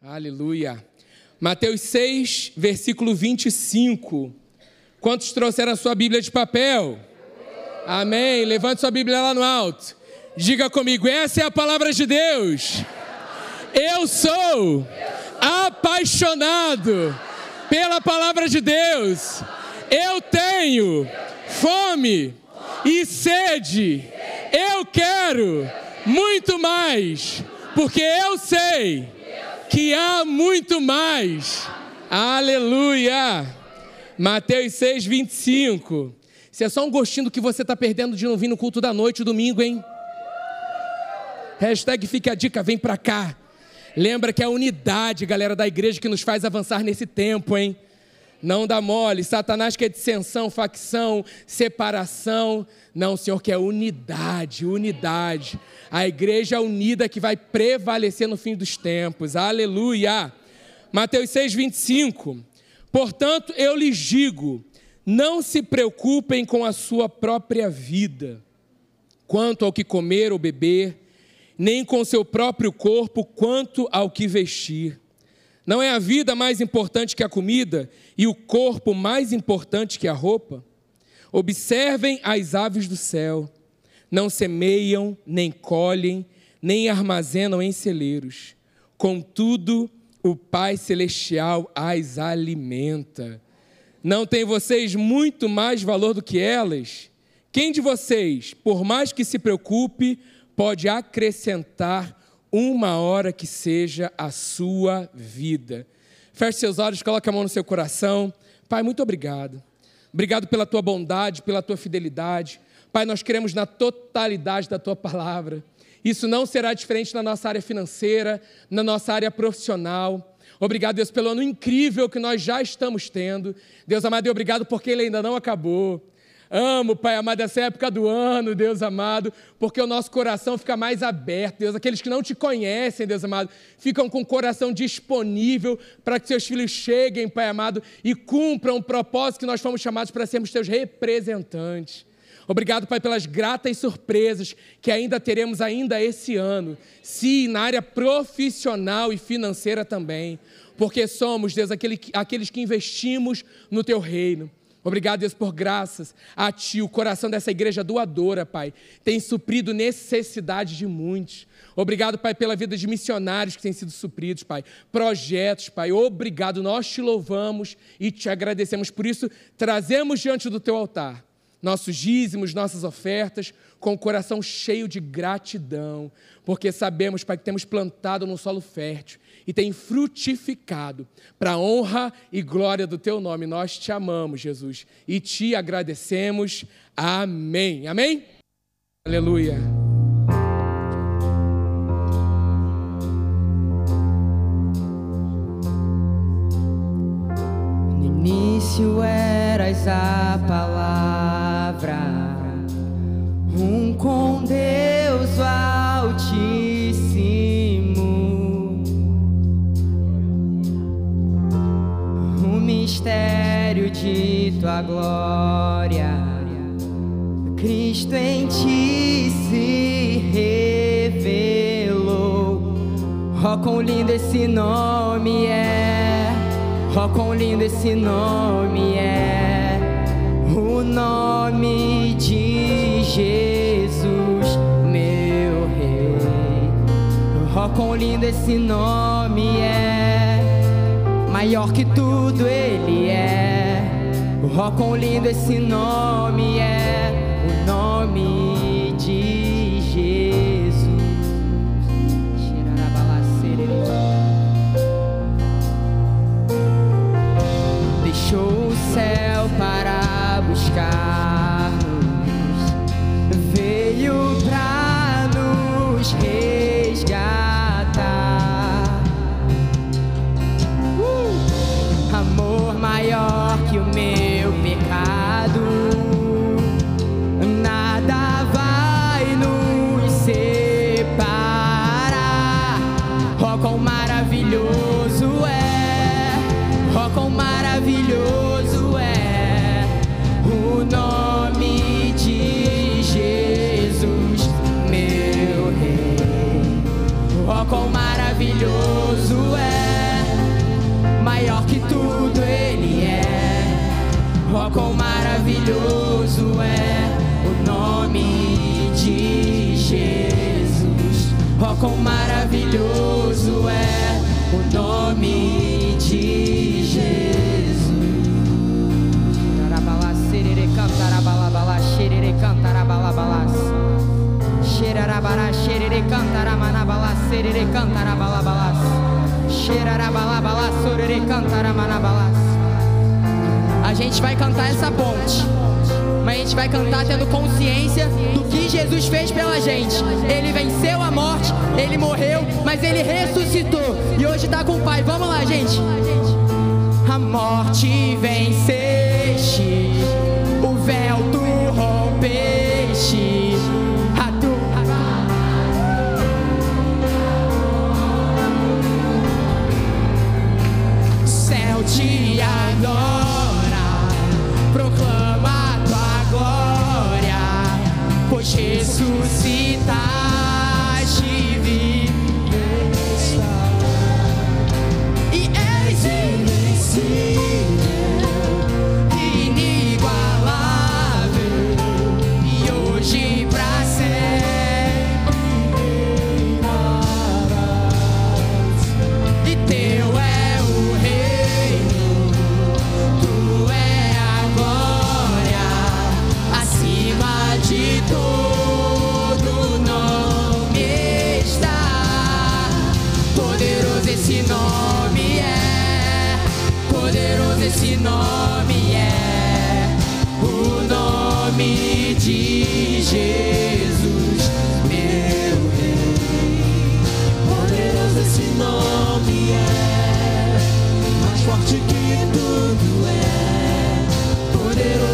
Aleluia. Mateus 6, versículo 25. Quantos trouxeram a sua Bíblia de papel? Amém. Levante sua Bíblia lá no alto. Diga comigo: essa é a palavra de Deus. Eu sou apaixonado pela palavra de Deus. Eu tenho fome e sede. Eu quero muito mais, porque eu sei que há muito mais. Aleluia! Mateus 6, 25. Se é só um gostinho do que você está perdendo de não vir no culto da noite, domingo, hein? Hashtag fica a dica, vem pra cá. Lembra que é a unidade, galera, da igreja que nos faz avançar nesse tempo, hein? Não dá mole. Satanás quer dissensão, facção, separação. Não, o Senhor quer unidade, unidade. A igreja unida que vai prevalecer no fim dos tempos. Aleluia. Mateus 6, 25. Portanto, eu lhes digo: não se preocupem com a sua própria vida, quanto ao que comer ou beber, nem com seu próprio corpo, quanto ao que vestir. Não é a vida mais importante que a comida e o corpo mais importante que a roupa? Observem as aves do céu. Não semeiam, nem colhem, nem armazenam em celeiros. Contudo, o Pai Celestial as alimenta. Não tem vocês muito mais valor do que elas? Quem de vocês, por mais que se preocupe, pode acrescentar uma hora que seja a sua vida. Feche seus olhos, coloque a mão no seu coração. Pai, muito obrigado. Obrigado pela tua bondade, pela tua fidelidade. Pai, nós queremos na totalidade da tua palavra. Isso não será diferente na nossa área financeira, na nossa área profissional. Obrigado, Deus, pelo ano incrível que nós já estamos tendo. Deus amado, e obrigado porque ele ainda não acabou. Amo, Pai amado, essa época do ano, Deus amado, porque o nosso coração fica mais aberto, Deus. Aqueles que não te conhecem, Deus amado, ficam com o coração disponível para que seus filhos cheguem, Pai amado, e cumpram o propósito que nós fomos chamados para sermos teus representantes. Obrigado, Pai, pelas gratas surpresas que ainda teremos ainda esse ano. Sim, na área profissional e financeira também. Porque somos, Deus, aqueles que investimos no Teu reino. Obrigado, Deus, por graças a Ti. O coração dessa igreja doadora, Pai, tem suprido necessidade de muitos. Obrigado, Pai, pela vida de missionários que têm sido supridos, Pai. Projetos, Pai. Obrigado. Nós te louvamos e te agradecemos. Por isso, trazemos diante do Teu altar nossos dízimos, nossas ofertas, com o coração cheio de gratidão, porque sabemos, Pai, que temos plantado no solo fértil e tem frutificado para a honra e glória do teu nome. Nós te amamos, Jesus, e te agradecemos. Amém. Amém? Aleluia. No início eras a palavra, tua glória. Cristo em ti se revelou. Oh, quão lindo esse nome é! Oh, quão lindo esse nome é! O nome de Jesus, meu Rei. Oh, quão lindo esse nome é! Maior que tudo ele é. Oh, quão lindo esse nome é. O nome de Jesus. Deixou o céu para buscar-nos. Veio para nos resgatar. maravilhoso é o nome de Jesus. Ó, quão maravilhoso é o nome de Jesus. Carabalá, serere, cantarabalabalá, xerere, cantarabalabalabalá. Xerarabará, xerere, cantaramanabalá, serere, cantarabalabalá. Xerarabalabalá, sorere, cantaramanabalá. Gente vai cantar essa ponte mas a gente vai cantar tendo consciência do que Jesus fez pela gente. Ele venceu a morte, ele morreu, mas ele ressuscitou e hoje está com o Pai. Vamos lá, gente. A morte venceste,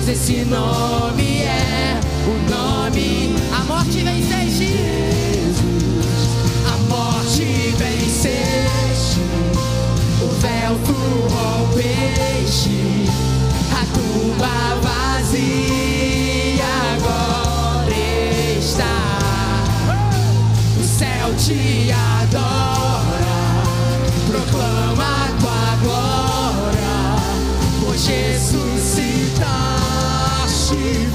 Esse nome é, o nome. A morte venceste, a morte venceste, o véu tu rompeste, a tumba vazia agora está. O céu te adora, proclama tua glória, pois ressuscitaste vivo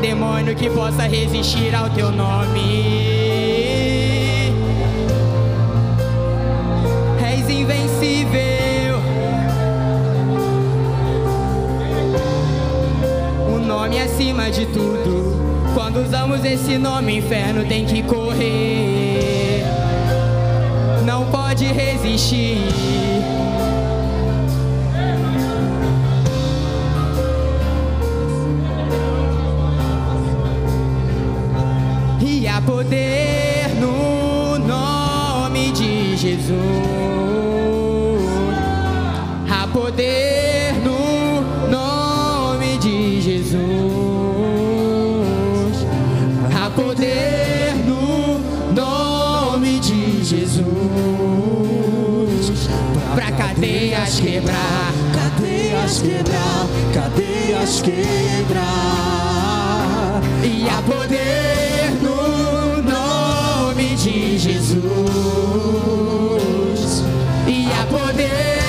demônio que possa resistir ao teu nome. És invencível. O nome acima de tudo. Quando usamos esse nome, inferno tem que correr. Não pode resistir. poder no nome de Jesus. Há poder no nome de Jesus. Há poder no nome de Jesus. Pra cadeias quebrar, cadeias quebrar, cadeias quebrar. E há poder E há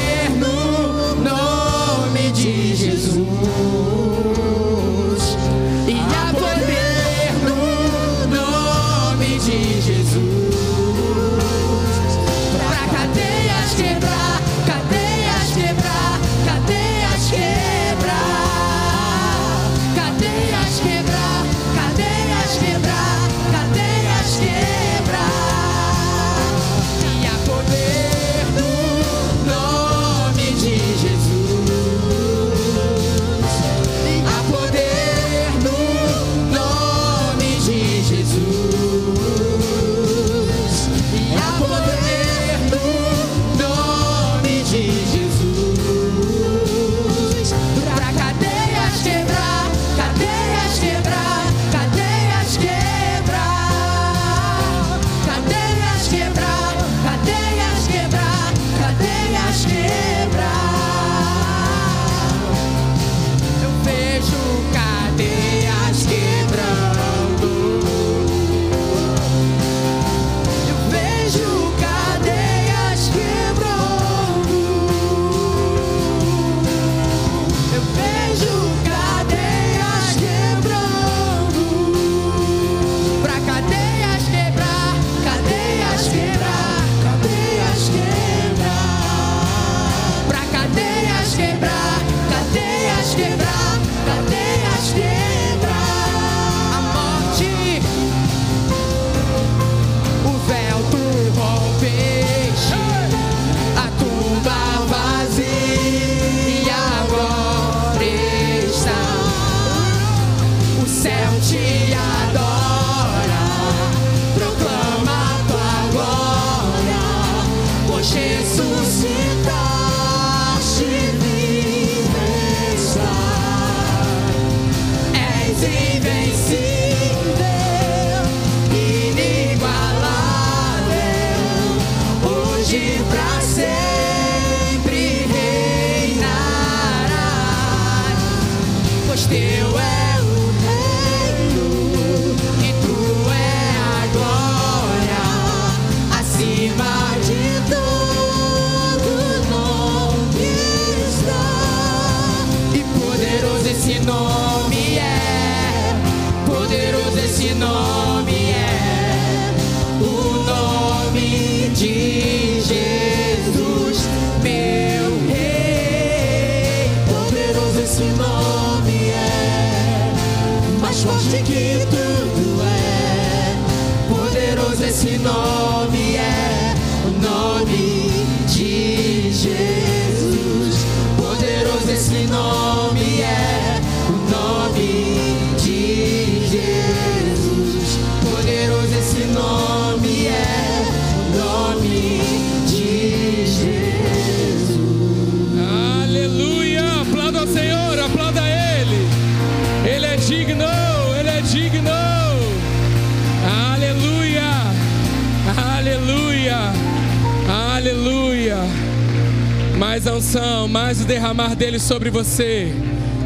dele sobre você,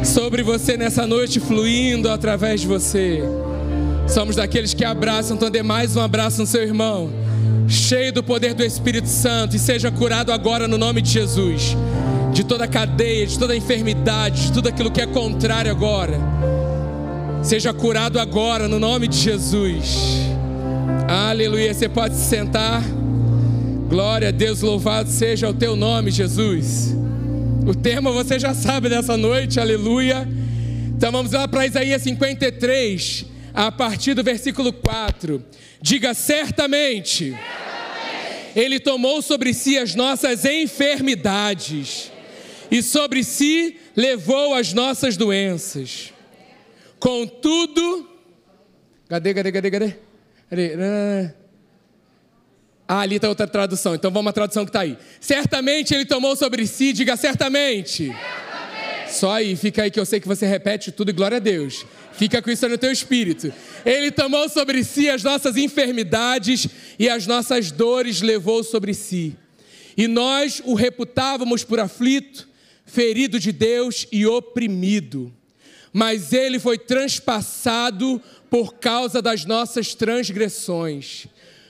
sobre você nessa noite, fluindo através de você. Somos daqueles que abraçam, então dê mais um abraço no seu irmão, cheio do poder do Espírito Santo, e seja curado agora no nome de Jesus, de toda cadeia, de toda enfermidade, de tudo aquilo que é contrário agora. Seja curado agora no nome de Jesus. Aleluia. Você pode se sentar. Glória a Deus, louvado seja o teu nome, Jesus. O tema você já sabe dessa noite, aleluia. Então vamos lá para Isaías 53, a partir do versículo 4. Diga certamente, Ele tomou sobre si as nossas enfermidades, e sobre si levou as nossas doenças. Contudo, cadê, cadê, cadê, cadê? cadê? Ah, ali está outra tradução. Então vamos à tradução que está aí. Certamente ele tomou sobre si, diga certamente. Só aí, fica aí que eu sei que você repete tudo e glória a Deus. Fica com isso no teu espírito. Ele tomou sobre si as nossas enfermidades e as nossas dores levou sobre si. E nós o reputávamos por aflito, ferido de Deus e oprimido. Mas ele foi transpassado por causa das nossas transgressões,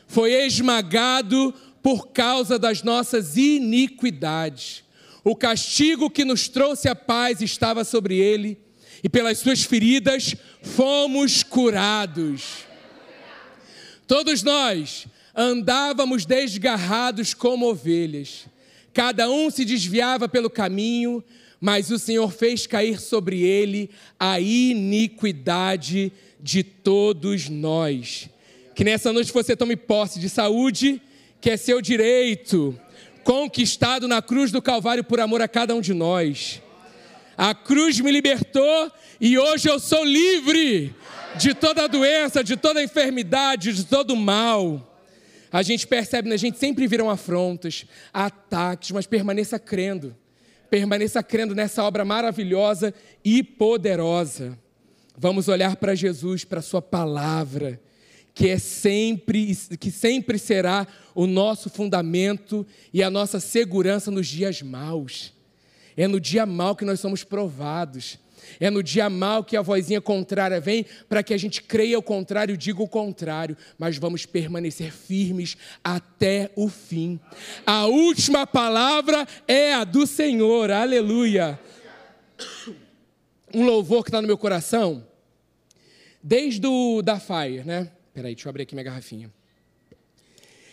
foi esmagado por causa das nossas iniquidades. O castigo que nos trouxe a paz estava sobre ele, e pelas suas feridas fomos curados. Todos nós andávamos desgarrados como ovelhas, cada um se desviava pelo caminho, mas o Senhor fez cair sobre ele a iniquidade de todos nós. Que nessa noite você tome posse de saúde, que é seu direito, conquistado na cruz do Calvário por amor a cada um de nós. A cruz me libertou e hoje eu sou livre de toda doença, de toda enfermidade, de todo mal. A gente percebe, na gente sempre viram afrontas, ataques, mas permaneça crendo. Permaneça crendo nessa obra maravilhosa e poderosa. Vamos olhar para Jesus, para a sua palavra, que é sempre que sempre será o nosso fundamento e a nossa segurança nos dias maus. É no dia mau que nós somos provados. É no dia mal que a vozinha contrária vem para que a gente creia o contrário, diga o contrário, mas vamos permanecer firmes até o fim. A última palavra é a do Senhor, aleluia. Um louvor que está no meu coração, desde o da Fire, né? Peraí, deixa eu abrir aqui minha garrafinha.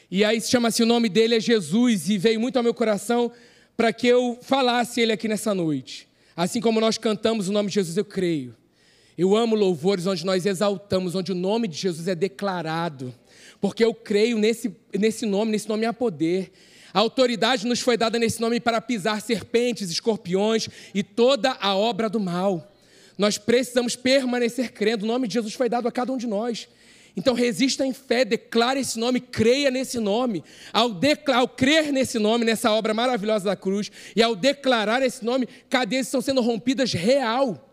E aí chama-se o nome dele é Jesus e veio muito ao meu coração para que eu falasse ele aqui nessa noite. Assim como nós cantamos o nome de Jesus, eu creio. Eu amo louvores onde nós exaltamos, onde o nome de Jesus é declarado, porque eu creio nesse, nesse nome, nesse nome há poder. A autoridade nos foi dada nesse nome para pisar serpentes, escorpiões e toda a obra do mal. Nós precisamos permanecer crendo, o nome de Jesus foi dado a cada um de nós. Então resista em fé, declare esse nome, creia nesse nome. Ao, ao crer nesse nome, nessa obra maravilhosa da cruz, e ao declarar esse nome, cadeias estão sendo rompidas real.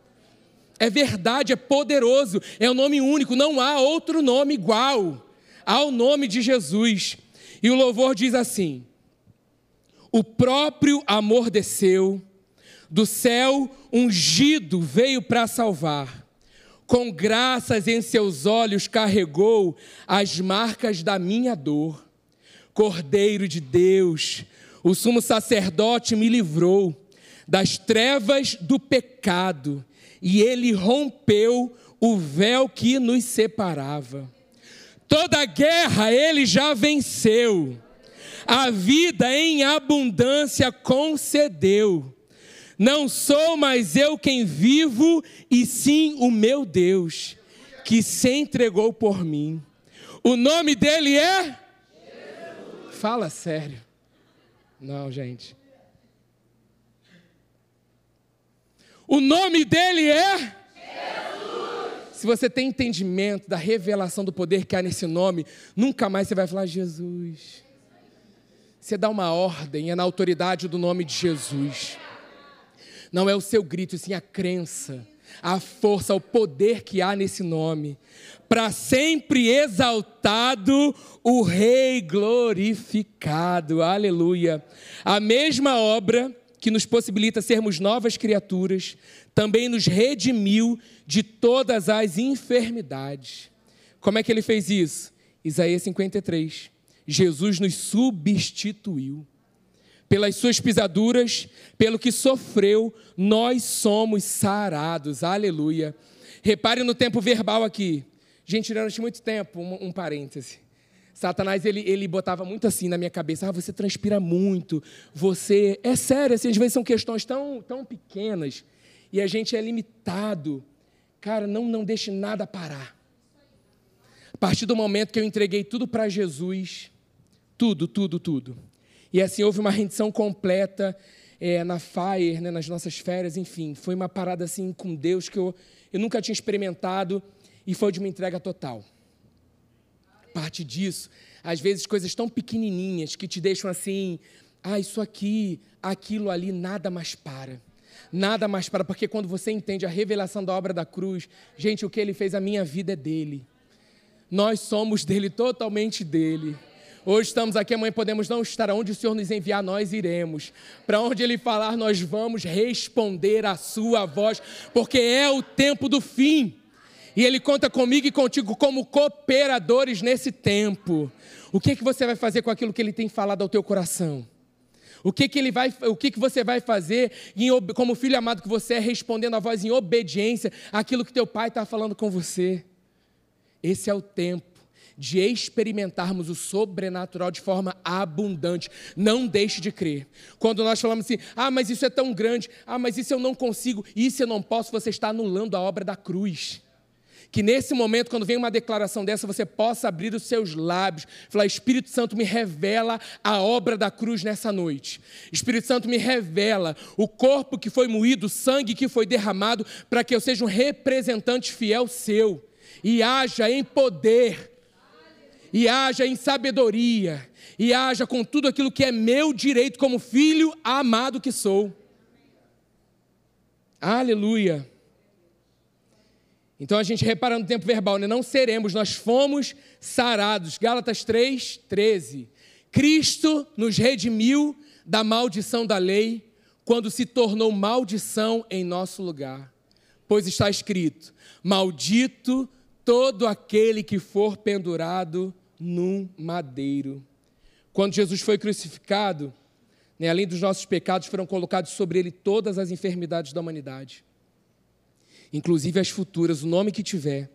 É verdade, é poderoso, é um nome único, não há outro nome igual ao nome de Jesus. E o louvor diz assim: O próprio amor desceu, do céu ungido veio para salvar com graças em seus olhos carregou as marcas da minha dor. Cordeiro de Deus, o sumo sacerdote me livrou das trevas do pecado e ele rompeu o véu que nos separava. Toda guerra ele já venceu, a vida em abundância concedeu não sou mais eu quem vivo, e sim o meu Deus, que se entregou por mim. O nome dele é? Jesus. Fala sério. Não, gente. O nome dele é? Jesus. Se você tem entendimento da revelação do poder que há nesse nome, nunca mais você vai falar Jesus. Você dá uma ordem, é na autoridade do nome de Jesus. Não é o seu grito, sim a crença, a força, o poder que há nesse nome. Para sempre exaltado o Rei glorificado. Aleluia. A mesma obra que nos possibilita sermos novas criaturas, também nos redimiu de todas as enfermidades. Como é que ele fez isso? Isaías 53. Jesus nos substituiu pelas suas pisaduras, pelo que sofreu, nós somos sarados. Aleluia. Repare no tempo verbal aqui. Gente, durante muito tempo, um, um parêntese. Satanás, ele, ele botava muito assim na minha cabeça, ah, você transpira muito, você... É sério, assim, às vezes são questões tão, tão pequenas e a gente é limitado. Cara, não, não deixe nada parar. A partir do momento que eu entreguei tudo para Jesus, tudo, tudo, tudo, e assim houve uma rendição completa é, na Fire, né, nas nossas férias, enfim. Foi uma parada assim com Deus que eu, eu nunca tinha experimentado e foi de uma entrega total. Parte disso, às vezes coisas tão pequenininhas que te deixam assim, ah, isso aqui, aquilo ali, nada mais para. Nada mais para, porque quando você entende a revelação da obra da cruz, gente, o que ele fez a minha vida é dele. Nós somos dele, totalmente dele. Hoje estamos aqui, amanhã podemos não estar. Onde o Senhor nos enviar, nós iremos. Para onde Ele falar, nós vamos responder a Sua voz, porque é o tempo do fim. E Ele conta comigo e contigo como cooperadores nesse tempo. O que, é que você vai fazer com aquilo que Ele tem falado ao teu coração? O que, que ele vai, o que, que você vai fazer em, como filho amado que você é, respondendo a voz em obediência àquilo que teu pai está falando com você? Esse é o tempo de experimentarmos o sobrenatural de forma abundante. Não deixe de crer. Quando nós falamos assim, ah, mas isso é tão grande, ah, mas isso eu não consigo, isso eu não posso, você está anulando a obra da cruz. Que nesse momento, quando vem uma declaração dessa, você possa abrir os seus lábios, falar: Espírito Santo me revela a obra da cruz nessa noite. Espírito Santo me revela o corpo que foi moído, o sangue que foi derramado, para que eu seja um representante fiel seu e haja em poder, e haja em sabedoria, e haja com tudo aquilo que é meu direito como filho amado que sou. Aleluia. Então a gente repara no tempo verbal, né? não seremos, nós fomos sarados. Gálatas 3, 13. Cristo nos redimiu da maldição da lei, quando se tornou maldição em nosso lugar. Pois está escrito: Maldito todo aquele que for pendurado num madeiro. Quando Jesus foi crucificado, né, além dos nossos pecados, foram colocados sobre ele todas as enfermidades da humanidade inclusive as futuras, o nome que tiver,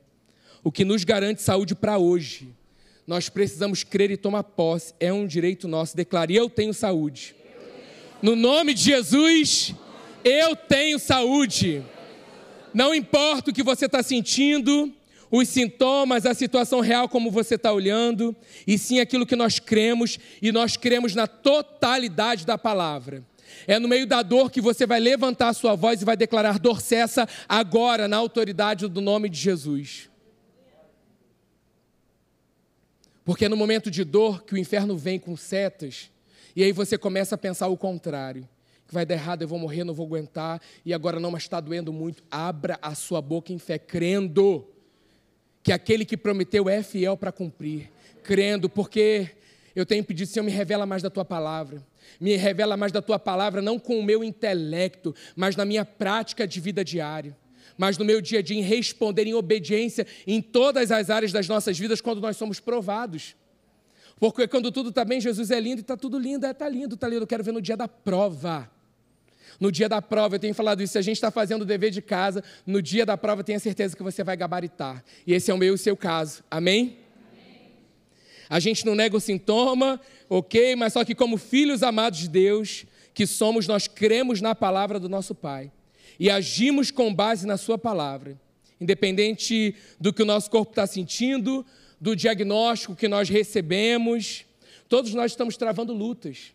o que nos garante saúde para hoje. Nós precisamos crer e tomar posse, é um direito nosso. Declare: Eu tenho saúde. No nome de Jesus, eu tenho saúde. Não importa o que você está sentindo, os sintomas, a situação real como você está olhando, e sim aquilo que nós cremos, e nós cremos na totalidade da palavra. É no meio da dor que você vai levantar a sua voz e vai declarar: dor cessa agora, na autoridade do nome de Jesus. Porque é no momento de dor que o inferno vem com setas, e aí você começa a pensar o contrário. Que vai dar errado, eu vou morrer, não vou aguentar, e agora não, mas está doendo muito. Abra a sua boca em fé, crendo que aquele que prometeu é fiel para cumprir. Crendo, porque eu tenho pedido, Senhor, me revela mais da tua palavra. Me revela mais da tua palavra, não com o meu intelecto, mas na minha prática de vida diária. Mas no meu dia a dia, em responder em obediência em todas as áreas das nossas vidas quando nós somos provados. Porque quando tudo está bem, Jesus é lindo e está tudo lindo, é, está lindo, está lindo. Eu quero ver no dia da prova. No dia da prova, eu tenho falado isso, se a gente está fazendo o dever de casa, no dia da prova, tenha certeza que você vai gabaritar. E esse é o meu e o seu caso. Amém? A gente não nega o sintoma, ok, mas só que, como filhos amados de Deus, que somos, nós cremos na palavra do nosso Pai e agimos com base na Sua palavra, independente do que o nosso corpo está sentindo, do diagnóstico que nós recebemos, todos nós estamos travando lutas.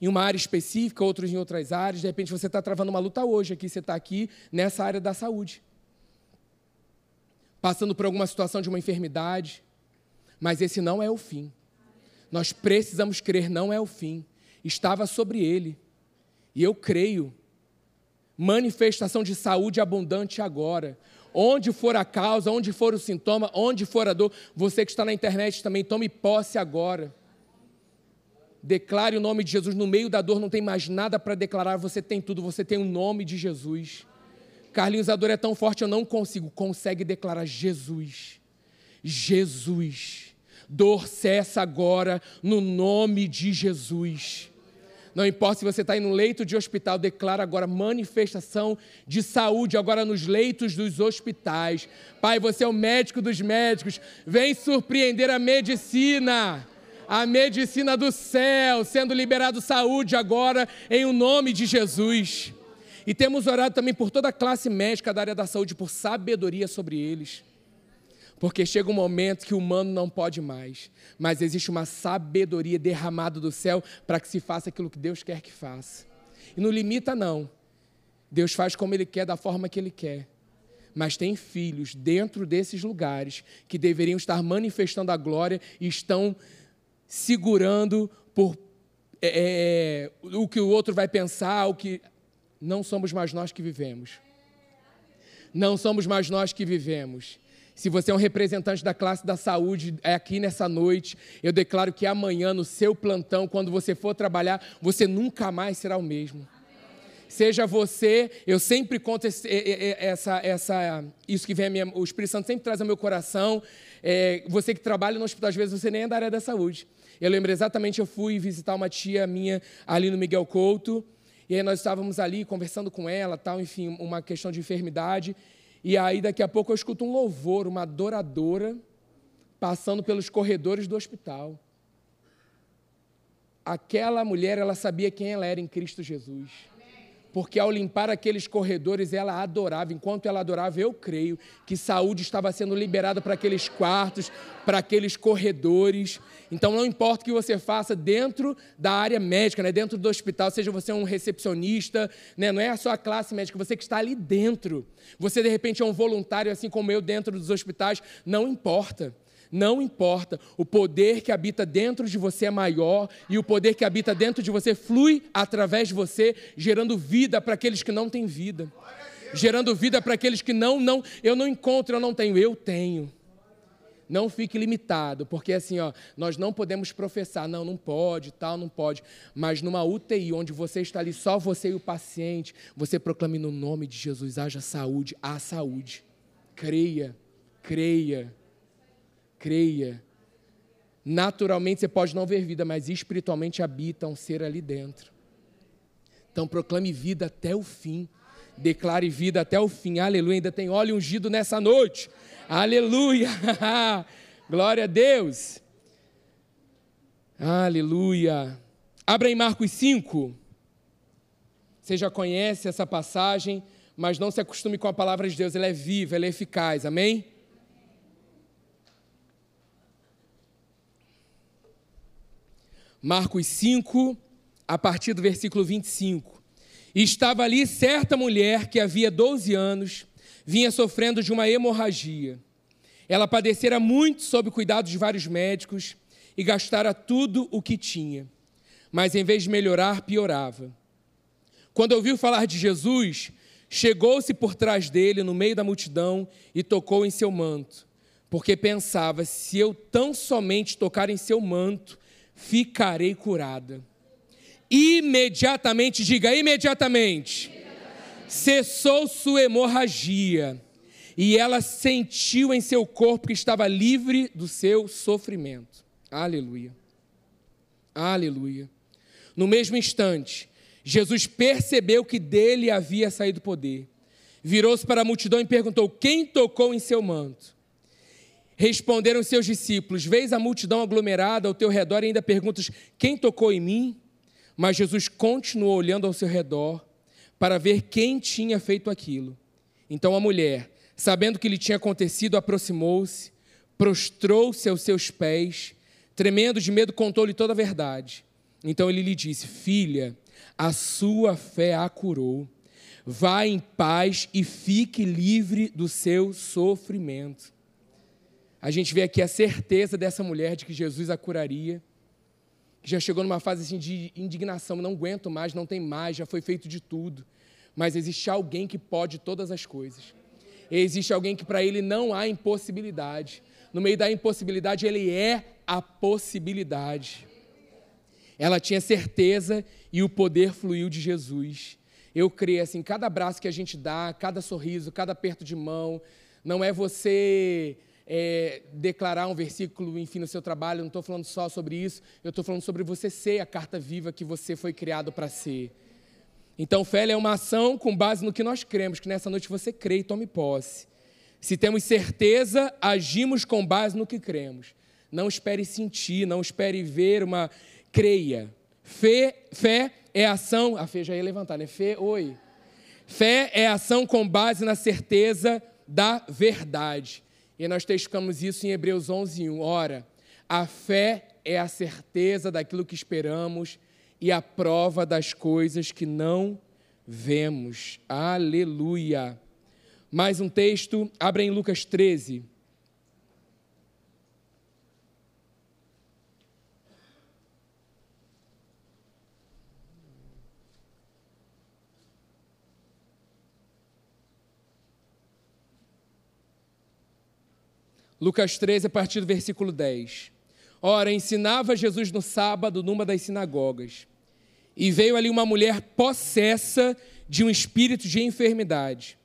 Em uma área específica, outros em outras áreas. De repente você está travando uma luta hoje aqui, você está aqui nessa área da saúde. Passando por alguma situação de uma enfermidade, mas esse não é o fim. Nós precisamos crer, não é o fim. Estava sobre ele. E eu creio. Manifestação de saúde abundante agora. Onde for a causa, onde for o sintoma, onde for a dor, você que está na internet também, tome posse agora. Declare o nome de Jesus. No meio da dor não tem mais nada para declarar, você tem tudo, você tem o nome de Jesus. Carlinhos, a dor é tão forte, eu não consigo. Consegue declarar Jesus. Jesus. Dor cessa agora no nome de Jesus. Não importa se você está em um leito de hospital, declara agora manifestação de saúde agora nos leitos dos hospitais. Pai, você é o médico dos médicos. Vem surpreender a medicina. A medicina do céu, sendo liberado saúde agora em o nome de Jesus. E temos orado também por toda a classe médica da área da saúde, por sabedoria sobre eles. Porque chega um momento que o humano não pode mais, mas existe uma sabedoria derramada do céu para que se faça aquilo que Deus quer que faça. E não limita, não. Deus faz como Ele quer, da forma que Ele quer. Mas tem filhos dentro desses lugares que deveriam estar manifestando a glória e estão segurando por é, é o que o outro vai pensar, o que. Não somos mais nós que vivemos. Não somos mais nós que vivemos Se você é um representante da classe da saúde é aqui nessa noite, eu declaro que amanhã, no seu plantão, quando você for trabalhar, você nunca mais será o mesmo. Seja você, eu sempre conto esse, essa, essa, isso que vem minha, o Espírito Santo sempre traz ao meu coração. É, você que trabalha no hospital, às vezes você nem é da área da saúde. Eu lembro exatamente, eu fui visitar uma tia minha ali no Miguel Couto, e aí nós estávamos ali conversando com ela, tal, enfim, uma questão de enfermidade. E aí daqui a pouco eu escuto um louvor, uma adoradora passando pelos corredores do hospital. Aquela mulher, ela sabia quem ela era em Cristo Jesus porque ao limpar aqueles corredores ela adorava. Enquanto ela adorava, eu creio que saúde estava sendo liberada para aqueles quartos, para aqueles corredores. Então não importa o que você faça dentro da área médica, né, dentro do hospital, seja você um recepcionista, né, não é a sua classe médica, você que está ali dentro. Você de repente é um voluntário, assim como eu, dentro dos hospitais, não importa. Não importa, o poder que habita dentro de você é maior e o poder que habita dentro de você flui através de você, gerando vida para aqueles que não têm vida. Gerando vida para aqueles que não, não, eu não encontro, eu não tenho, eu tenho. Não fique limitado, porque assim, ó, nós não podemos professar, não, não pode, tal, não pode. Mas numa UTI, onde você está ali, só você e o paciente, você proclame no nome de Jesus, haja saúde, há saúde. Creia, creia creia. Naturalmente você pode não ver vida, mas espiritualmente habita um ser ali dentro. Então proclame vida até o fim. Declare vida até o fim. Aleluia. Ainda tem óleo ungido nessa noite. Aleluia. Glória a Deus. Aleluia. Abra em Marcos 5. Você já conhece essa passagem, mas não se acostume com a palavra de Deus. Ela é viva, ela é eficaz. Amém? Marcos 5, a partir do versículo 25. E estava ali certa mulher que havia 12 anos, vinha sofrendo de uma hemorragia. Ela padecera muito sob cuidado de vários médicos e gastara tudo o que tinha. Mas em vez de melhorar, piorava. Quando ouviu falar de Jesus, chegou-se por trás dele, no meio da multidão, e tocou em seu manto, porque pensava: se eu tão somente tocar em seu manto, ficarei curada. Imediatamente, diga imediatamente, cessou sua hemorragia e ela sentiu em seu corpo que estava livre do seu sofrimento. Aleluia. Aleluia. No mesmo instante, Jesus percebeu que dele havia saído poder. Virou-se para a multidão e perguntou: Quem tocou em seu manto? Responderam seus discípulos: Vês a multidão aglomerada ao teu redor e ainda perguntas: Quem tocou em mim? Mas Jesus continuou olhando ao seu redor para ver quem tinha feito aquilo. Então a mulher, sabendo que lhe tinha acontecido, aproximou-se, prostrou-se aos seus pés, tremendo de medo, contou-lhe toda a verdade. Então ele lhe disse: Filha, a sua fé a curou. Vá em paz e fique livre do seu sofrimento a gente vê aqui a certeza dessa mulher de que Jesus a curaria, que já chegou numa fase assim de indignação, não aguento mais, não tem mais, já foi feito de tudo. Mas existe alguém que pode todas as coisas. Existe alguém que para ele não há impossibilidade. No meio da impossibilidade, ele é a possibilidade. Ela tinha certeza e o poder fluiu de Jesus. Eu creio assim, cada abraço que a gente dá, cada sorriso, cada aperto de mão, não é você é, declarar um versículo, enfim, no seu trabalho, não estou falando só sobre isso, eu estou falando sobre você ser a carta viva que você foi criado para ser. Então, fé é uma ação com base no que nós cremos, que nessa noite você crê e tome posse. Se temos certeza, agimos com base no que cremos. Não espere sentir, não espere ver uma. Creia. Fé, fé é ação. A fé já ia levantar, né? Fé, oi. Fé é ação com base na certeza da verdade. E nós testificamos isso em Hebreus 11, 1. Ora, a fé é a certeza daquilo que esperamos e a prova das coisas que não vemos. Aleluia. Mais um texto, abra em Lucas 13. Lucas 13, a partir do versículo 10. Ora, ensinava Jesus no sábado numa das sinagogas. E veio ali uma mulher possessa de um espírito de enfermidade.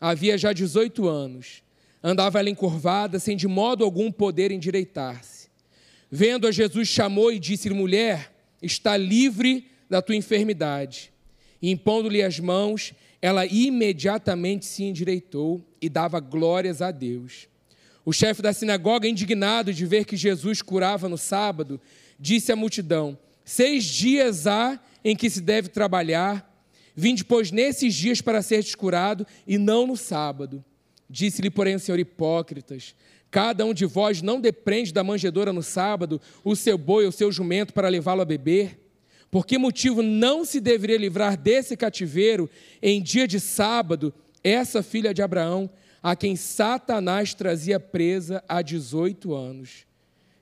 Havia já 18 anos. Andava ela encurvada, sem de modo algum poder endireitar-se. Vendo a Jesus, chamou e disse-lhe: Mulher, está livre da tua enfermidade. E impondo-lhe as mãos, ela imediatamente se endireitou e dava glórias a Deus. O chefe da sinagoga, indignado de ver que Jesus curava no sábado, disse à multidão: Seis dias há em que se deve trabalhar, vinde, pois, nesses dias para ser curado, e não no sábado. Disse-lhe, porém, o Senhor, hipócritas: Cada um de vós não depende da manjedoura no sábado, o seu boi ou o seu jumento para levá-lo a beber? Por que motivo não se deveria livrar desse cativeiro em dia de sábado essa filha de Abraão, a quem Satanás trazia presa há 18 anos?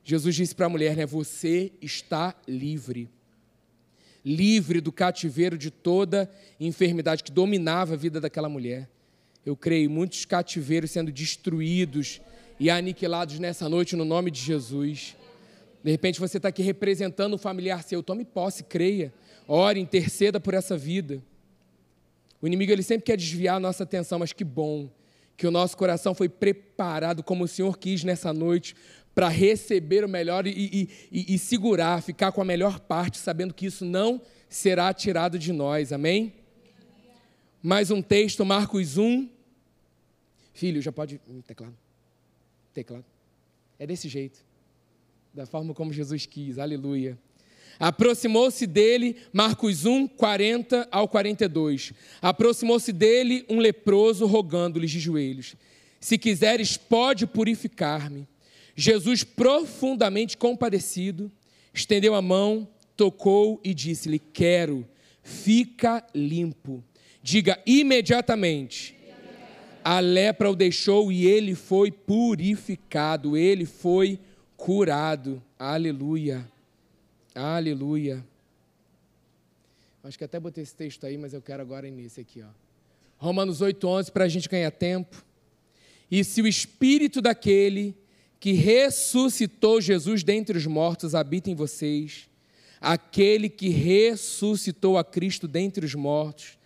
Jesus disse para a mulher, né, você está livre. Livre do cativeiro de toda enfermidade que dominava a vida daquela mulher. Eu creio muitos cativeiros sendo destruídos e aniquilados nessa noite no nome de Jesus. De repente você está aqui representando um familiar seu. Tome posse, creia. Ore, interceda por essa vida. O inimigo ele sempre quer desviar a nossa atenção, mas que bom que o nosso coração foi preparado como o Senhor quis nessa noite para receber o melhor e, e, e, e, segurar, ficar com a melhor parte, sabendo que isso não será tirado de nós. Amém? Mais um texto, Marcos 1. Filho, já pode. Teclado. Teclado. É desse jeito da forma como Jesus quis, aleluia. Aproximou-se dele, Marcos 1, 40 ao 42. Aproximou-se dele um leproso, rogando-lhe de joelhos: Se quiseres, pode purificar-me. Jesus, profundamente compadecido, estendeu a mão, tocou e disse-lhe: Quero, fica limpo. Diga imediatamente. A lepra o deixou e ele foi purificado, ele foi curado. Aleluia. Aleluia. Acho que até botei esse texto aí, mas eu quero agora nesse aqui. Ó. Romanos 8,11, para a gente ganhar tempo. E se o espírito daquele que ressuscitou Jesus dentre os mortos habita em vocês, aquele que ressuscitou a Cristo dentre os mortos,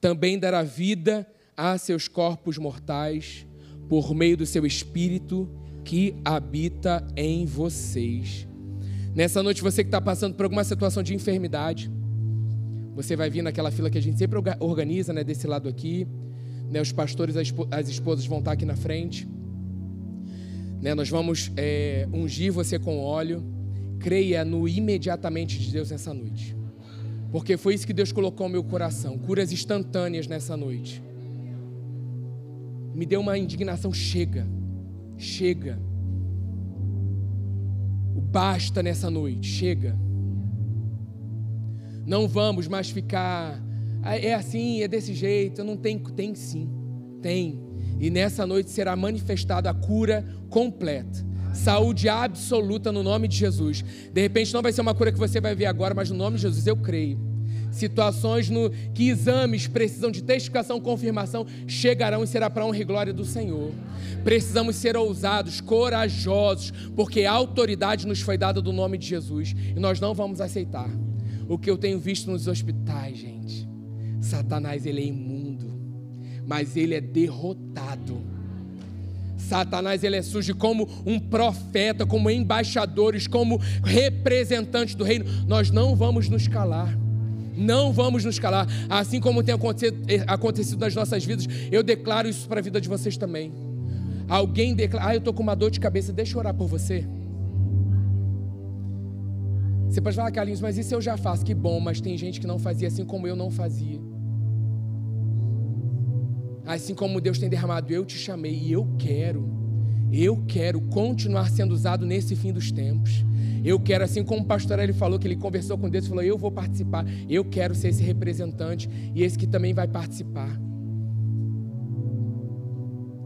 também dará vida a seus corpos mortais, por meio do seu espírito que habita em vocês. Nessa noite, você que está passando por alguma situação de enfermidade, você vai vir naquela fila que a gente sempre organiza, né, desse lado aqui. Né, os pastores, as esposas vão estar tá aqui na frente. Né, nós vamos é, ungir você com óleo. Creia no imediatamente de Deus nessa noite. Porque foi isso que Deus colocou no meu coração. Curas instantâneas nessa noite. Me deu uma indignação, chega chega. Basta nessa noite, chega. Não vamos mais ficar, ah, é assim, é desse jeito, não tem, tem sim, tem. E nessa noite será manifestada a cura completa. Saúde absoluta no nome de Jesus. De repente não vai ser uma cura que você vai ver agora, mas no nome de Jesus eu creio situações no que exames precisam de testificação, confirmação, chegarão e será para honra e glória do Senhor. Precisamos ser ousados, corajosos, porque a autoridade nos foi dada do nome de Jesus e nós não vamos aceitar. O que eu tenho visto nos hospitais, gente, Satanás ele é imundo, mas ele é derrotado. Satanás ele é surge como um profeta, como embaixadores, como representantes do reino. Nós não vamos nos calar. Não vamos nos calar. Assim como tem acontecido, eh, acontecido nas nossas vidas, eu declaro isso para a vida de vocês também. Alguém declara, ah, eu estou com uma dor de cabeça, deixa eu orar por você. Você pode falar, Carlinhos, mas isso eu já faço, que bom, mas tem gente que não fazia assim como eu não fazia. Assim como Deus tem derramado, eu te chamei e eu quero, eu quero continuar sendo usado nesse fim dos tempos. Eu quero, assim como o pastor ele falou, que ele conversou com Deus e falou: Eu vou participar. Eu quero ser esse representante e esse que também vai participar.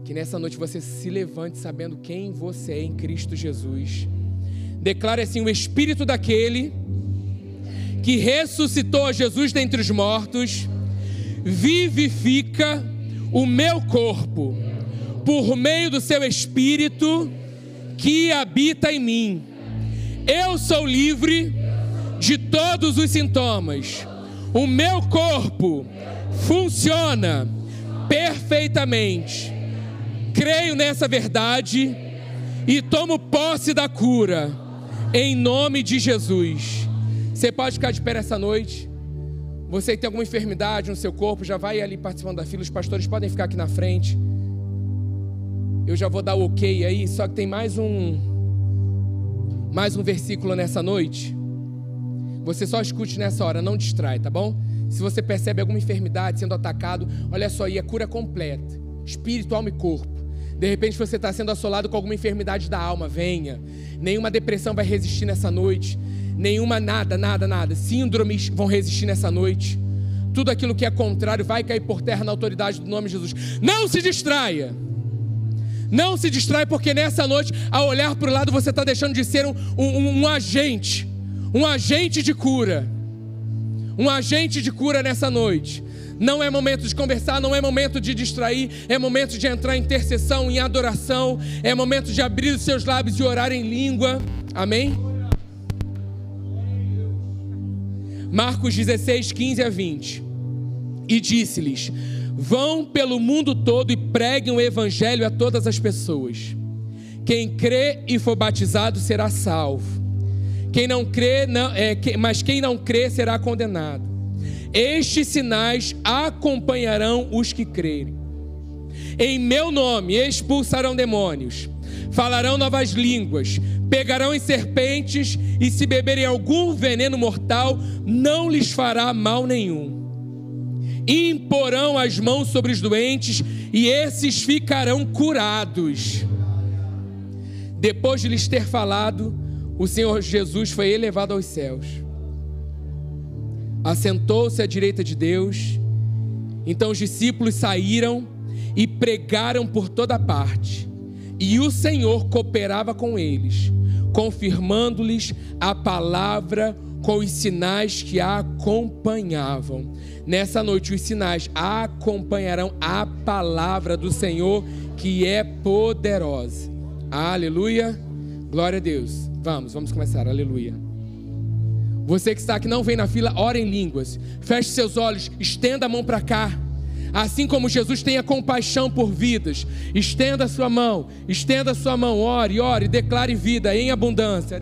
Que nessa noite você se levante sabendo quem você é em Cristo Jesus. Declare assim: o espírito daquele que ressuscitou Jesus dentre os mortos vivifica o meu corpo por meio do seu espírito que habita em mim. Eu sou livre de todos os sintomas. O meu corpo funciona perfeitamente. Creio nessa verdade e tomo posse da cura, em nome de Jesus. Você pode ficar de pé essa noite. Você tem alguma enfermidade no seu corpo, já vai ali participando da fila. Os pastores podem ficar aqui na frente. Eu já vou dar o ok aí, só que tem mais um mais um versículo nessa noite. Você só escute nessa hora, não distrai, tá bom? Se você percebe alguma enfermidade sendo atacado, olha só aí, é cura completa, espírito, alma e corpo. De repente você está sendo assolado com alguma enfermidade da alma, venha. Nenhuma depressão vai resistir nessa noite. Nenhuma nada, nada, nada. Síndromes vão resistir nessa noite. Tudo aquilo que é contrário vai cair por terra na autoridade do nome de Jesus. Não se distraia. Não se distrai, porque nessa noite, ao olhar para o lado, você está deixando de ser um, um, um agente, um agente de cura. Um agente de cura nessa noite. Não é momento de conversar, não é momento de distrair, é momento de entrar em intercessão, em adoração, é momento de abrir os seus lábios e orar em língua. Amém? Marcos 16, 15 a 20. E disse-lhes: Vão pelo mundo todo e preguem o evangelho a todas as pessoas. Quem crê e for batizado será salvo. Quem não crê, não, é, que, mas quem não crê será condenado. Estes sinais acompanharão os que crerem. Em meu nome expulsarão demônios, falarão novas línguas, pegarão em serpentes e se beberem algum veneno mortal, não lhes fará mal nenhum. Imporão as mãos sobre os doentes e esses ficarão curados. Depois de lhes ter falado, o Senhor Jesus foi elevado aos céus. Assentou-se à direita de Deus. Então os discípulos saíram e pregaram por toda parte. E o Senhor cooperava com eles, confirmando-lhes a palavra com os sinais que a acompanhavam. Nessa noite, os sinais acompanharão a palavra do Senhor, que é poderosa. Aleluia. Glória a Deus. Vamos, vamos começar. Aleluia. Você que está aqui, não vem na fila, ora em línguas. Feche seus olhos, estenda a mão para cá. Assim como Jesus tenha compaixão por vidas, estenda a sua mão, estenda a sua mão, ore, ore, declare vida em abundância.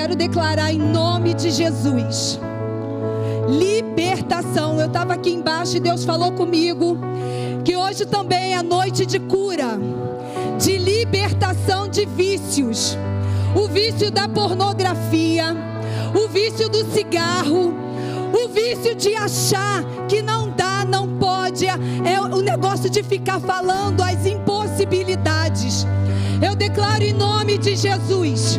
Quero declarar em nome de Jesus. Libertação. Eu estava aqui embaixo e Deus falou comigo que hoje também é noite de cura, de libertação de vícios. O vício da pornografia, o vício do cigarro, o vício de achar que não dá, não pode, é o negócio de ficar falando as impossibilidades. Eu declaro em nome de Jesus,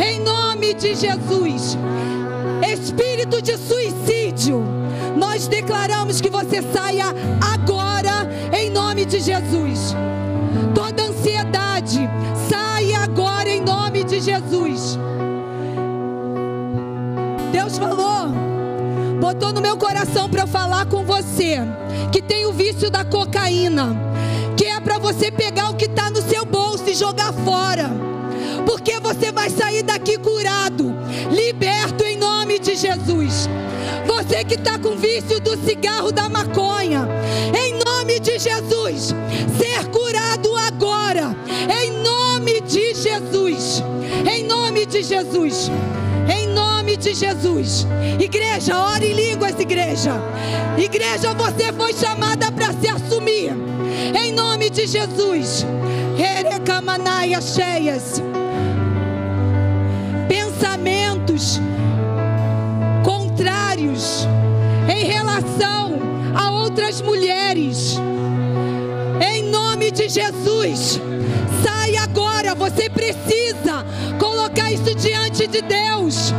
em nome de Jesus, espírito de suicídio, nós declaramos que você saia agora, em nome de Jesus. Toda ansiedade, saia agora, em nome de Jesus. Deus falou, botou no meu coração para eu falar com você, que tem o vício da cocaína, que é para você pegar o que está no seu bolso e jogar fora, você vai sair daqui curado, liberto em nome de Jesus. Você que está com vício do cigarro, da maconha, em nome de Jesus, ser curado agora, em nome de Jesus, em nome de Jesus. Em nome de Jesus. Igreja, ore em línguas, igreja. Igreja, você foi chamada para se assumir. Em nome de Jesus. Erecamanaias cheias. Contrários em relação a outras mulheres. Em nome de Jesus. Sai agora, você precisa colocar isso diante de Deus.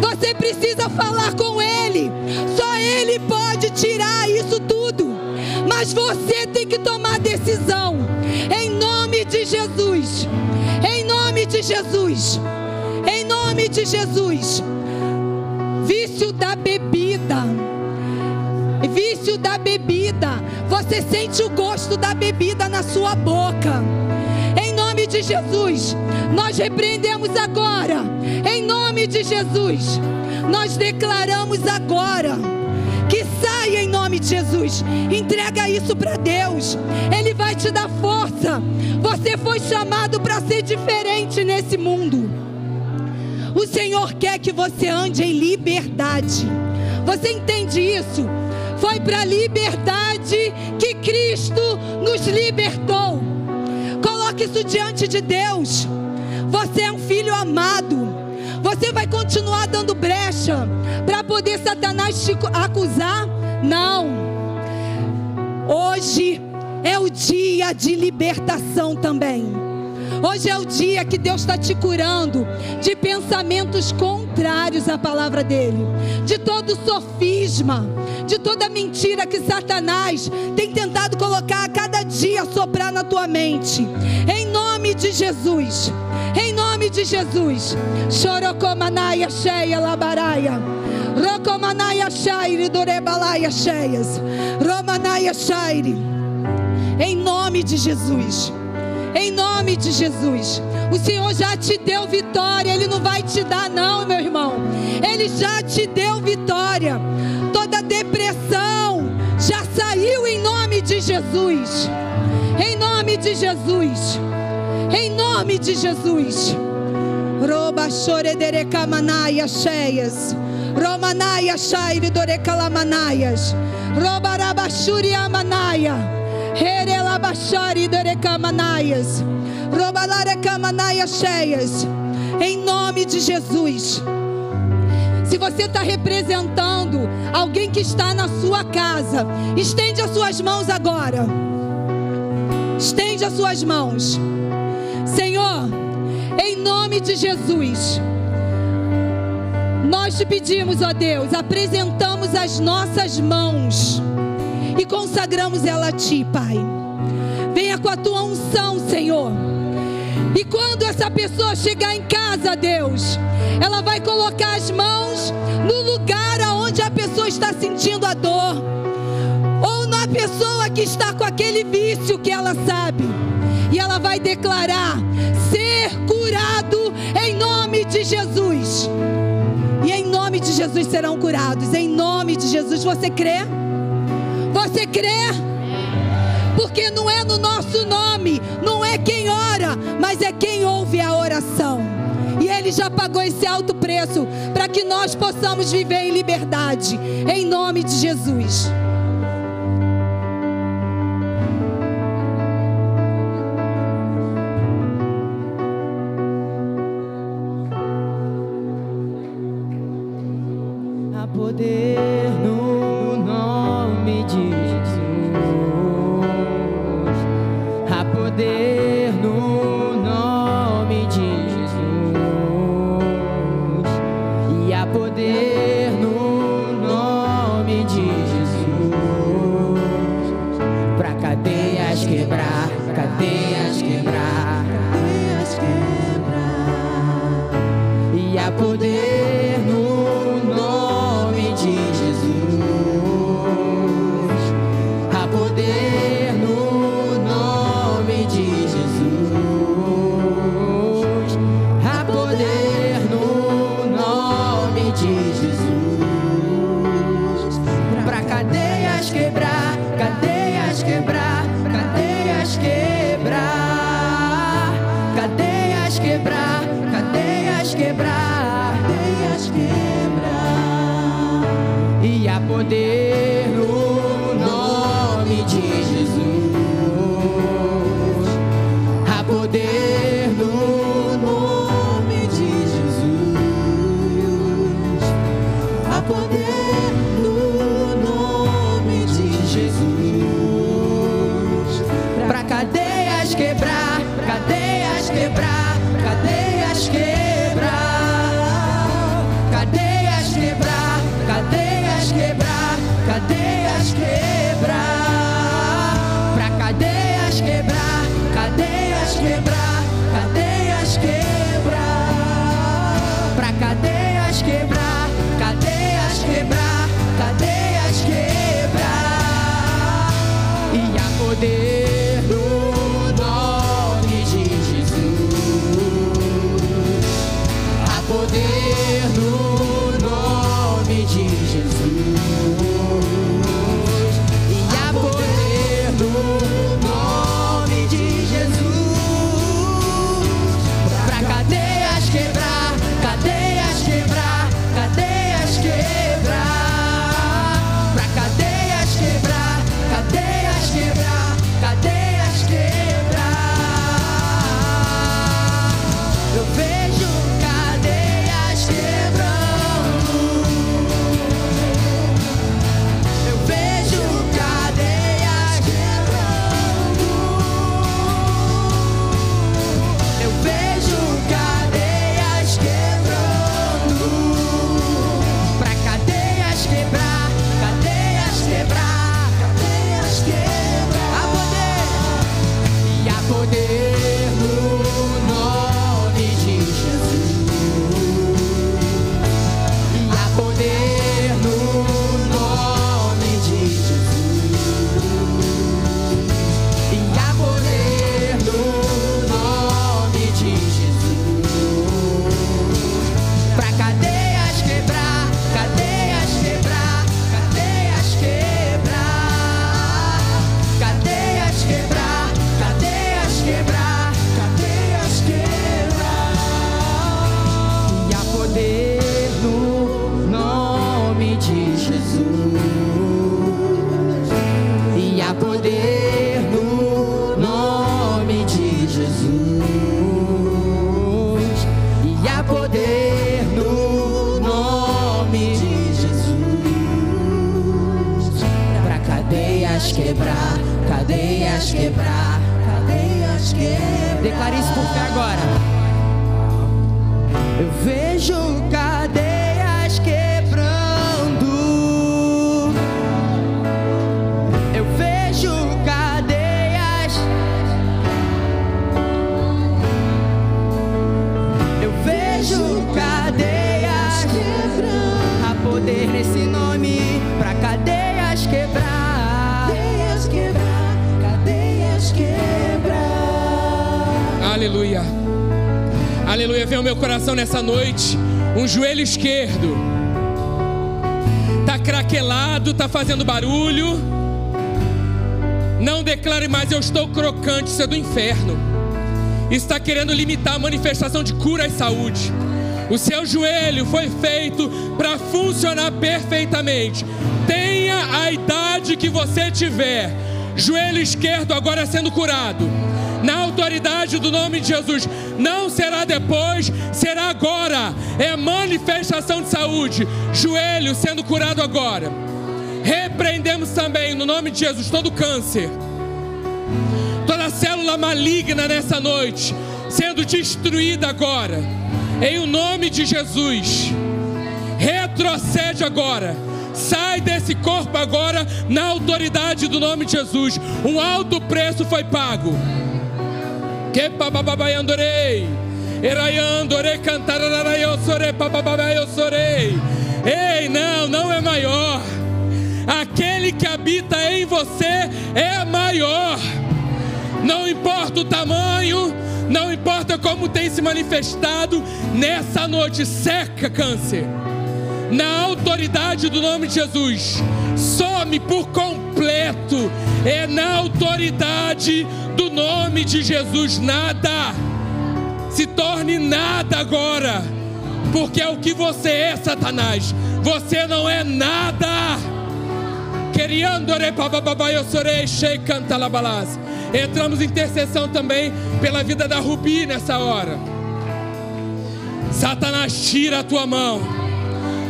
Você precisa falar com Ele. Só Ele pode tirar isso tudo. Mas você tem que tomar decisão. Em nome de Jesus. Em nome de Jesus. Em nome de Jesus. Vício da bebida. Vício da bebida. Você sente o gosto da bebida na sua boca. Em nome de Jesus, nós repreendemos agora. Em nome de Jesus, nós declaramos agora que saia em nome de Jesus. Entrega isso para Deus. Ele vai te dar força. Você foi chamado para ser diferente nesse mundo. O Senhor quer que você ande em liberdade. Você entende isso? Foi para a liberdade que Cristo nos libertou. Coloque isso diante de Deus. Você é um filho amado. Você vai continuar dando brecha para poder Satanás te acusar? Não. Hoje é o dia de libertação também. Hoje é o dia que Deus está te curando de pensamentos contrários à palavra dele, de todo sofisma, de toda mentira que Satanás tem tentado colocar a cada dia, soprar na tua mente. Em nome de Jesus, em nome de Jesus. Chorocomanaia cheia labaraia. Rocomanaya shaire dorebalaia cheias. Romanaia shaire. Em nome de Jesus. Em nome de Jesus. O Senhor já te deu vitória. Ele não vai te dar, não, meu irmão. Ele já te deu vitória. Toda depressão já saiu em nome de Jesus. Em nome de Jesus. Em nome de Jesus. Roba choredere cheias. Romanaya shaire dorecalamanaias. Robarabashuri amanaia. Cheias. Em nome de Jesus. Se você está representando alguém que está na sua casa, estende as suas mãos agora. Estende as suas mãos. Senhor, em nome de Jesus. Nós te pedimos, ó Deus, apresentamos as nossas mãos e consagramos ela a Ti, Pai. Venha com a Tua unção, Senhor. E quando essa pessoa chegar em casa, Deus, ela vai colocar as mãos no lugar aonde a pessoa está sentindo a dor, ou na pessoa que está com aquele vício que ela sabe, e ela vai declarar: ser curado em nome de Jesus. E em nome de Jesus serão curados. Em nome de Jesus, você crê? Você crê? Porque não é no nosso nome, não é quem ora, mas é quem ouve a oração. E Ele já pagou esse alto preço para que nós possamos viver em liberdade, em nome de Jesus. quebrar. coração nessa noite, um joelho esquerdo tá craquelado, tá fazendo barulho. Não declare mais eu estou crocante, isso é do inferno. Está querendo limitar a manifestação de cura e saúde. O seu joelho foi feito para funcionar perfeitamente. Tenha a idade que você tiver. Joelho esquerdo agora sendo curado. Na autoridade do nome de Jesus, não será depois, será agora. É manifestação de saúde. Joelho sendo curado agora. Repreendemos também no nome de Jesus todo câncer. Toda célula maligna nessa noite sendo destruída agora. Em o nome de Jesus. Retrocede agora. Sai desse corpo agora na autoridade do nome de Jesus. Um alto preço foi pago. Que papabai andorei. Eraiandore eu sorei. Ei, não, não é maior. Aquele que habita em você é maior. Não importa o tamanho, não importa como tem se manifestado, nessa noite seca câncer. Na autoridade do nome de Jesus, some por completo. É na autoridade do nome de Jesus, nada. Se torne nada agora, porque é o que você é, Satanás. Você não é nada. Entramos em intercessão também pela vida da Rubi nessa hora. Satanás, tira a tua mão.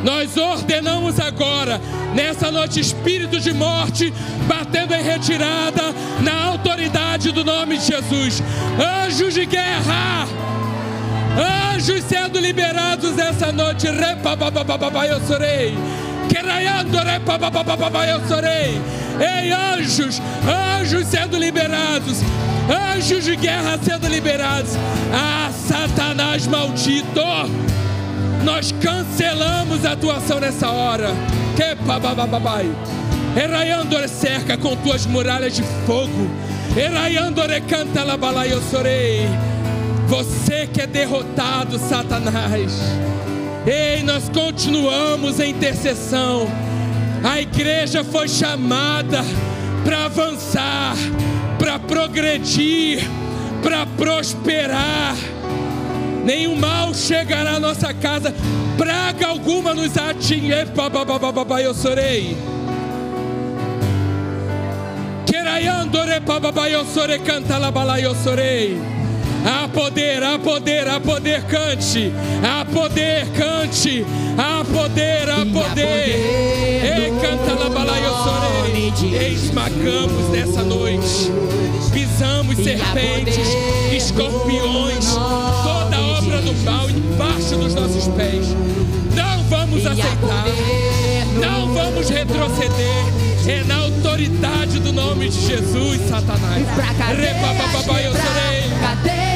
Nós ordenamos agora, nessa noite, espírito de morte, batendo em retirada, na autoridade do nome de Jesus. Anjos de guerra, anjos sendo liberados essa noite. Eu sorei. Eu sorei. Ei, anjos, anjos sendo liberados, anjos de guerra sendo liberados. Ah, Satanás maldito, nós cancelamos a tua ação nessa hora. Que bababai. Eraiandore cerca com tuas muralhas de fogo. Eraiandore canta labalai eu sorei. Você que é derrotado, Satanás. Ei, nós continuamos em intercessão. A igreja foi chamada para avançar, para progredir, para prosperar. Nenhum mal chegará à nossa casa, praga alguma nos atingir. Eu sorei. Queraiandore, eu sorei, canta sorei. Há poder, há poder, há poder, cante. Há poder, cante. Há poder, há poder. Ei, canta lá, balai, eu sorei. Esmagamos nessa noite. Pisamos serpentes, escorpiões, toda obra do mal embaixo dos nossos pés. Não vamos aceitar. Não vamos retroceder. É na autoridade do nome de Jesus, Satanás. Repa, eu sorei.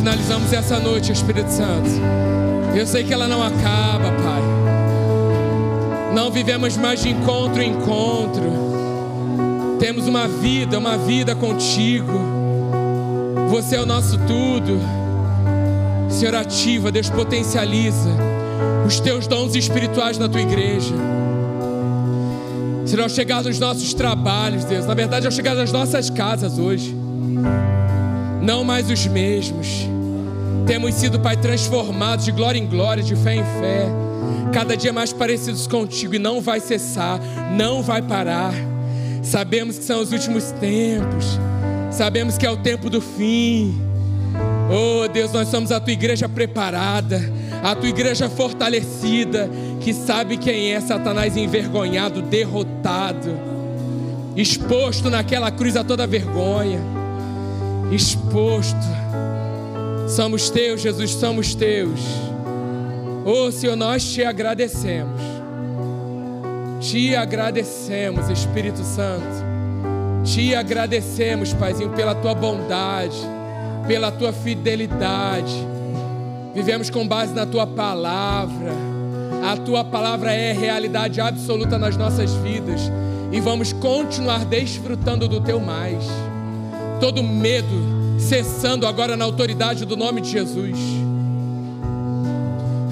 Finalizamos essa noite, Espírito Santo. Eu sei que ela não acaba, Pai. Não vivemos mais de encontro em encontro. Temos uma vida, uma vida contigo. Você é o nosso tudo. Senhor, ativa, Deus potencializa os teus dons espirituais na tua igreja. Senhor, ao chegar nos nossos trabalhos, Deus, na verdade, ao chegar nas nossas casas hoje, não mais os mesmos. Temos sido, Pai, transformados de glória em glória, de fé em fé, cada dia mais parecidos contigo e não vai cessar, não vai parar. Sabemos que são os últimos tempos, sabemos que é o tempo do fim. Oh Deus, nós somos a tua igreja preparada, a tua igreja fortalecida, que sabe quem é Satanás envergonhado, derrotado, exposto naquela cruz a toda vergonha, exposto. Somos teus, Jesus, somos teus. Oh Senhor, nós te agradecemos. Te agradecemos, Espírito Santo. Te agradecemos, Paizinho, pela tua bondade, pela tua fidelidade. Vivemos com base na tua palavra. A tua palavra é realidade absoluta nas nossas vidas e vamos continuar desfrutando do teu mais. Todo medo cessando agora na autoridade do nome de Jesus.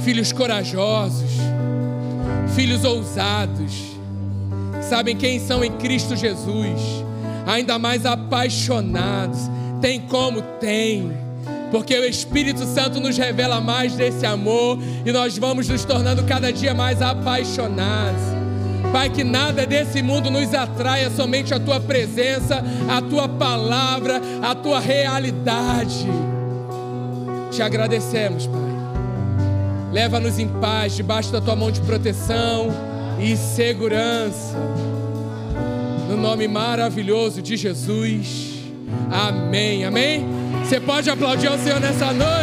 Filhos corajosos, filhos ousados, sabem quem são em Cristo Jesus, ainda mais apaixonados. Tem como? Tem. Porque o Espírito Santo nos revela mais desse amor e nós vamos nos tornando cada dia mais apaixonados. Pai, que nada desse mundo nos atraia, somente a tua presença, a tua palavra, a tua realidade. Te agradecemos, Pai. Leva-nos em paz, debaixo da tua mão de proteção e segurança. No nome maravilhoso de Jesus. Amém. Amém. Você pode aplaudir ao Senhor nessa noite.